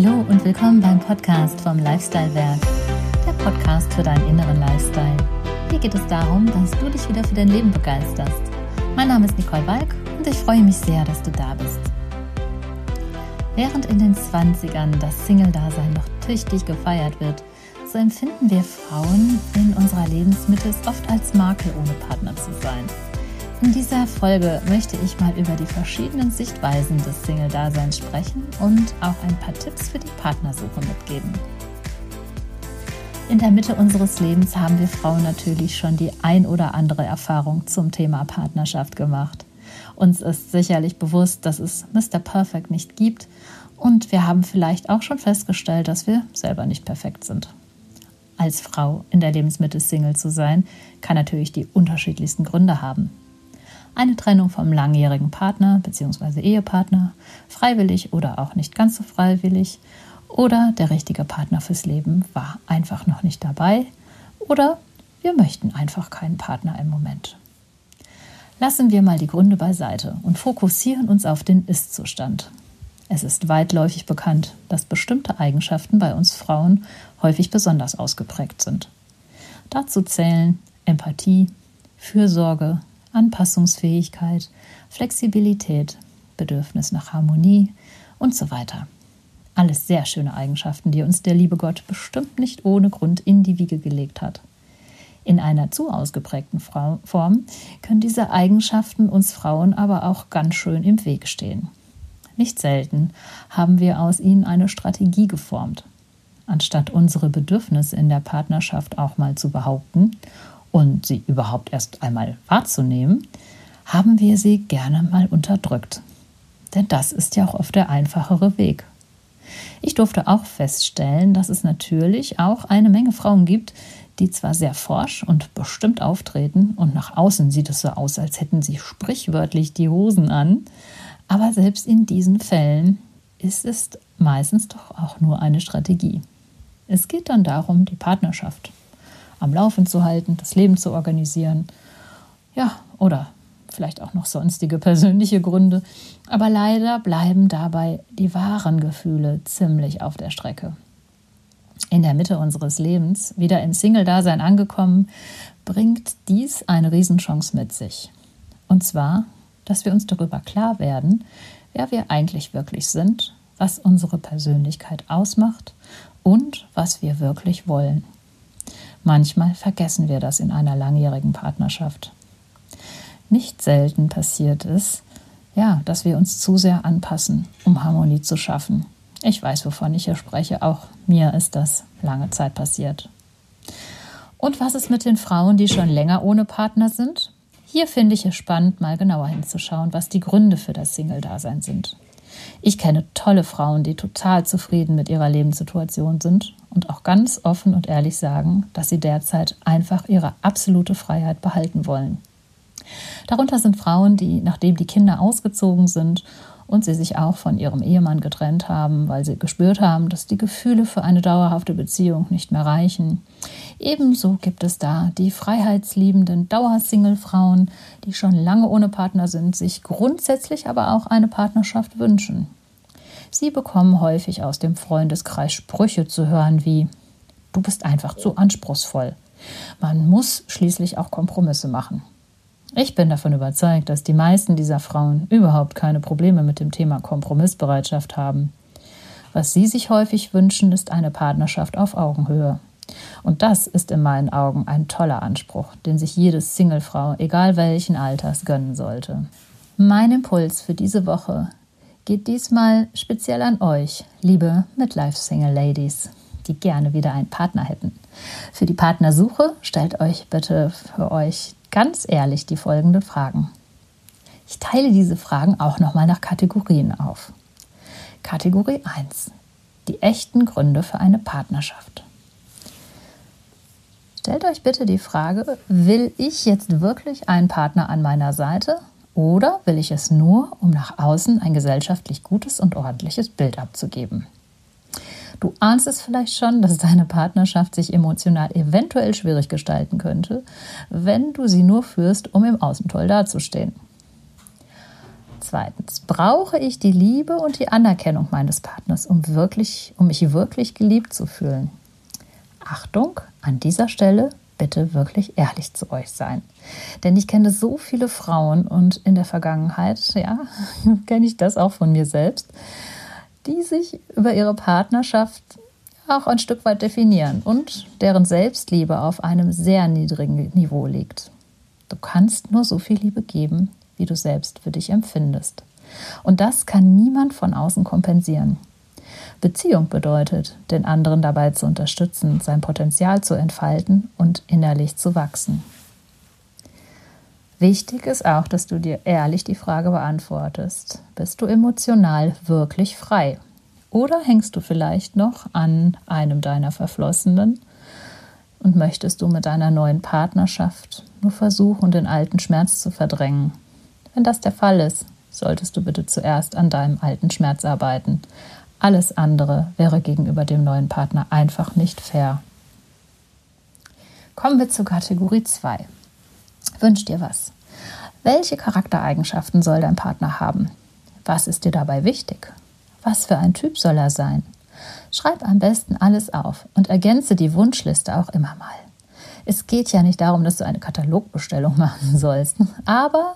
Hallo und willkommen beim Podcast vom Lifestyle Werk, der Podcast für deinen inneren Lifestyle. Hier geht es darum, dass du dich wieder für dein Leben begeisterst. Mein Name ist Nicole Walk und ich freue mich sehr, dass du da bist. Während in den 20ern das Single-Dasein noch tüchtig gefeiert wird, so empfinden wir Frauen in unserer Lebensmitte es oft als Makel, ohne Partner zu sein. In dieser Folge möchte ich mal über die verschiedenen Sichtweisen des Single-Daseins sprechen und auch ein paar Tipps für die Partnersuche mitgeben. In der Mitte unseres Lebens haben wir Frauen natürlich schon die ein oder andere Erfahrung zum Thema Partnerschaft gemacht. Uns ist sicherlich bewusst, dass es Mr. Perfect nicht gibt und wir haben vielleicht auch schon festgestellt, dass wir selber nicht perfekt sind. Als Frau in der Lebensmitte Single zu sein, kann natürlich die unterschiedlichsten Gründe haben eine Trennung vom langjährigen Partner bzw. Ehepartner, freiwillig oder auch nicht ganz so freiwillig, oder der richtige Partner fürs Leben war einfach noch nicht dabei, oder wir möchten einfach keinen Partner im Moment. Lassen wir mal die Gründe beiseite und fokussieren uns auf den Ist-Zustand. Es ist weitläufig bekannt, dass bestimmte Eigenschaften bei uns Frauen häufig besonders ausgeprägt sind. Dazu zählen Empathie, Fürsorge, Anpassungsfähigkeit, Flexibilität, Bedürfnis nach Harmonie und so weiter. Alles sehr schöne Eigenschaften, die uns der liebe Gott bestimmt nicht ohne Grund in die Wiege gelegt hat. In einer zu ausgeprägten Form können diese Eigenschaften uns Frauen aber auch ganz schön im Weg stehen. Nicht selten haben wir aus ihnen eine Strategie geformt. Anstatt unsere Bedürfnisse in der Partnerschaft auch mal zu behaupten und sie überhaupt erst einmal wahrzunehmen, haben wir sie gerne mal unterdrückt. Denn das ist ja auch oft der einfachere Weg. Ich durfte auch feststellen, dass es natürlich auch eine Menge Frauen gibt, die zwar sehr forsch und bestimmt auftreten und nach außen sieht es so aus, als hätten sie sprichwörtlich die Hosen an, aber selbst in diesen Fällen ist es meistens doch auch nur eine Strategie. Es geht dann darum, die Partnerschaft am Laufen zu halten, das Leben zu organisieren. Ja, oder vielleicht auch noch sonstige persönliche Gründe. Aber leider bleiben dabei die wahren Gefühle ziemlich auf der Strecke. In der Mitte unseres Lebens, wieder im Single-Dasein angekommen, bringt dies eine Riesenchance mit sich. Und zwar, dass wir uns darüber klar werden, wer wir eigentlich wirklich sind, was unsere Persönlichkeit ausmacht und was wir wirklich wollen. Manchmal vergessen wir das in einer langjährigen Partnerschaft. Nicht selten passiert es, ja, dass wir uns zu sehr anpassen, um Harmonie zu schaffen. Ich weiß, wovon ich hier spreche. Auch mir ist das lange Zeit passiert. Und was ist mit den Frauen, die schon länger ohne Partner sind? Hier finde ich es spannend, mal genauer hinzuschauen, was die Gründe für das Single-Dasein sind. Ich kenne tolle Frauen, die total zufrieden mit ihrer Lebenssituation sind und auch ganz offen und ehrlich sagen, dass sie derzeit einfach ihre absolute Freiheit behalten wollen. Darunter sind Frauen, die, nachdem die Kinder ausgezogen sind und sie sich auch von ihrem Ehemann getrennt haben, weil sie gespürt haben, dass die Gefühle für eine dauerhafte Beziehung nicht mehr reichen. Ebenso gibt es da die freiheitsliebenden Dauersingle-Frauen, die schon lange ohne Partner sind, sich grundsätzlich aber auch eine Partnerschaft wünschen. Sie bekommen häufig aus dem Freundeskreis Sprüche zu hören wie Du bist einfach zu anspruchsvoll. Man muss schließlich auch Kompromisse machen. Ich bin davon überzeugt, dass die meisten dieser Frauen überhaupt keine Probleme mit dem Thema Kompromissbereitschaft haben. Was sie sich häufig wünschen, ist eine Partnerschaft auf Augenhöhe. Und das ist in meinen Augen ein toller Anspruch, den sich jede Singlefrau, egal welchen Alters, gönnen sollte. Mein Impuls für diese Woche geht diesmal speziell an euch, liebe Midlife-Single-Ladies, die gerne wieder einen Partner hätten. Für die Partnersuche stellt euch bitte für euch ganz ehrlich die folgenden Fragen. Ich teile diese Fragen auch nochmal nach Kategorien auf. Kategorie 1. Die echten Gründe für eine Partnerschaft. Stellt euch bitte die Frage, will ich jetzt wirklich einen Partner an meiner Seite oder will ich es nur, um nach außen ein gesellschaftlich gutes und ordentliches Bild abzugeben? Du ahnst es vielleicht schon, dass deine Partnerschaft sich emotional eventuell schwierig gestalten könnte, wenn du sie nur führst, um im Außen toll dazustehen. Zweitens, brauche ich die Liebe und die Anerkennung meines Partners, um, wirklich, um mich wirklich geliebt zu fühlen? Achtung, an dieser Stelle bitte wirklich ehrlich zu euch sein. Denn ich kenne so viele Frauen und in der Vergangenheit, ja, kenne ich das auch von mir selbst, die sich über ihre Partnerschaft auch ein Stück weit definieren und deren Selbstliebe auf einem sehr niedrigen Niveau liegt. Du kannst nur so viel Liebe geben, wie du selbst für dich empfindest. Und das kann niemand von außen kompensieren. Beziehung bedeutet, den anderen dabei zu unterstützen, sein Potenzial zu entfalten und innerlich zu wachsen. Wichtig ist auch, dass du dir ehrlich die Frage beantwortest, bist du emotional wirklich frei? Oder hängst du vielleicht noch an einem deiner Verflossenen und möchtest du mit deiner neuen Partnerschaft nur versuchen, den alten Schmerz zu verdrängen? Wenn das der Fall ist, solltest du bitte zuerst an deinem alten Schmerz arbeiten. Alles andere wäre gegenüber dem neuen Partner einfach nicht fair. Kommen wir zur Kategorie 2. Wünsch dir was. Welche Charaktereigenschaften soll dein Partner haben? Was ist dir dabei wichtig? Was für ein Typ soll er sein? Schreib am besten alles auf und ergänze die Wunschliste auch immer mal. Es geht ja nicht darum, dass du eine Katalogbestellung machen sollst, aber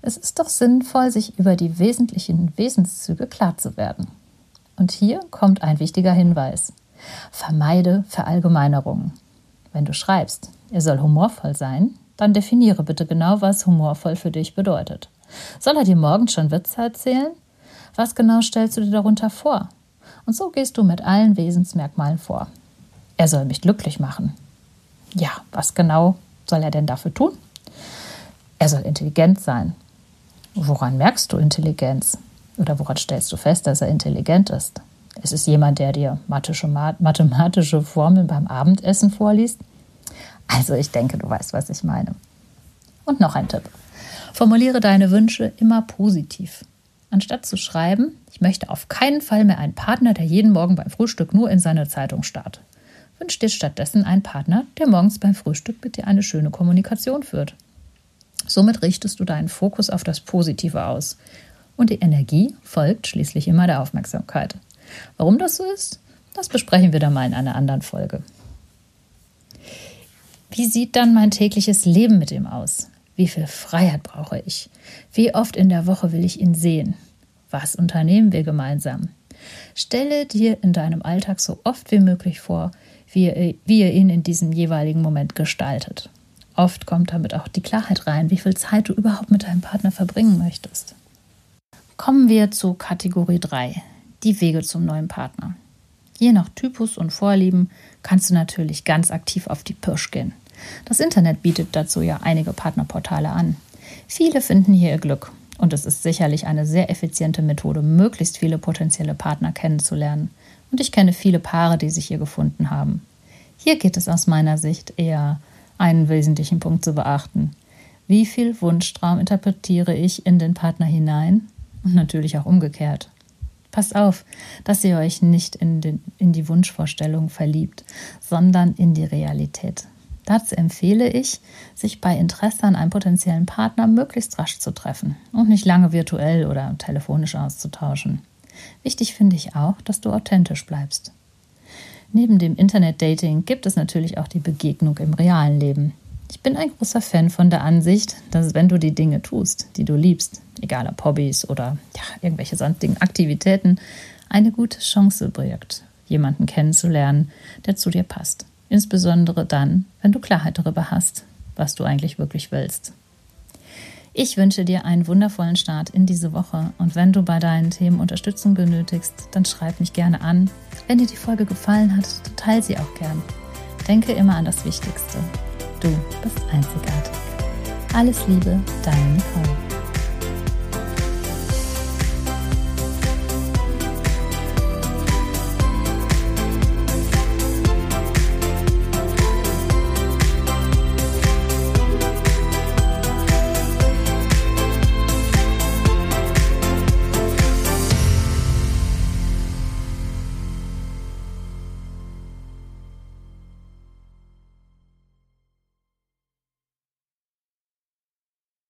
es ist doch sinnvoll, sich über die wesentlichen Wesenszüge klar zu werden. Und hier kommt ein wichtiger Hinweis. Vermeide Verallgemeinerungen. Wenn du schreibst, er soll humorvoll sein, dann definiere bitte genau, was humorvoll für dich bedeutet. Soll er dir morgens schon Witze erzählen? Was genau stellst du dir darunter vor? Und so gehst du mit allen Wesensmerkmalen vor. Er soll mich glücklich machen. Ja, was genau soll er denn dafür tun? Er soll intelligent sein. Woran merkst du Intelligenz? Oder woran stellst du fest, dass er intelligent ist? Ist es jemand, der dir mathematische Formeln beim Abendessen vorliest? Also ich denke, du weißt, was ich meine. Und noch ein Tipp. Formuliere deine Wünsche immer positiv. Anstatt zu schreiben, ich möchte auf keinen Fall mehr einen Partner, der jeden Morgen beim Frühstück nur in seine Zeitung starrt. Wünsch dir stattdessen einen Partner, der morgens beim Frühstück mit dir eine schöne Kommunikation führt. Somit richtest du deinen Fokus auf das Positive aus. Und die Energie folgt schließlich immer der Aufmerksamkeit. Warum das so ist, das besprechen wir dann mal in einer anderen Folge. Wie sieht dann mein tägliches Leben mit ihm aus? Wie viel Freiheit brauche ich? Wie oft in der Woche will ich ihn sehen? Was unternehmen wir gemeinsam? Stelle dir in deinem Alltag so oft wie möglich vor, wie ihr, wie ihr ihn in diesem jeweiligen Moment gestaltet. Oft kommt damit auch die Klarheit rein, wie viel Zeit du überhaupt mit deinem Partner verbringen möchtest. Kommen wir zu Kategorie 3, die Wege zum neuen Partner. Je nach Typus und Vorlieben kannst du natürlich ganz aktiv auf die Pirsch gehen. Das Internet bietet dazu ja einige Partnerportale an. Viele finden hier ihr Glück und es ist sicherlich eine sehr effiziente Methode, möglichst viele potenzielle Partner kennenzulernen. Und ich kenne viele Paare, die sich hier gefunden haben. Hier geht es aus meiner Sicht eher einen wesentlichen Punkt zu beachten. Wie viel Wunschtraum interpretiere ich in den Partner hinein und natürlich auch umgekehrt. Passt auf, dass ihr euch nicht in, den, in die Wunschvorstellung verliebt, sondern in die Realität. Dazu empfehle ich, sich bei Interesse an einem potenziellen Partner möglichst rasch zu treffen und nicht lange virtuell oder telefonisch auszutauschen. Wichtig finde ich auch, dass du authentisch bleibst. Neben dem Internet-Dating gibt es natürlich auch die Begegnung im realen Leben. Ich bin ein großer Fan von der Ansicht, dass wenn du die Dinge tust, die du liebst, egal ob Hobbys oder ja, irgendwelche sonstigen Aktivitäten, eine gute Chance birgt, jemanden kennenzulernen, der zu dir passt. Insbesondere dann, wenn du Klarheit darüber hast, was du eigentlich wirklich willst. Ich wünsche dir einen wundervollen Start in diese Woche und wenn du bei deinen Themen Unterstützung benötigst, dann schreib mich gerne an. Wenn dir die Folge gefallen hat, teile sie auch gern. Denke immer an das Wichtigste. Du bist einzigartig. Alles Liebe, deine Nicole.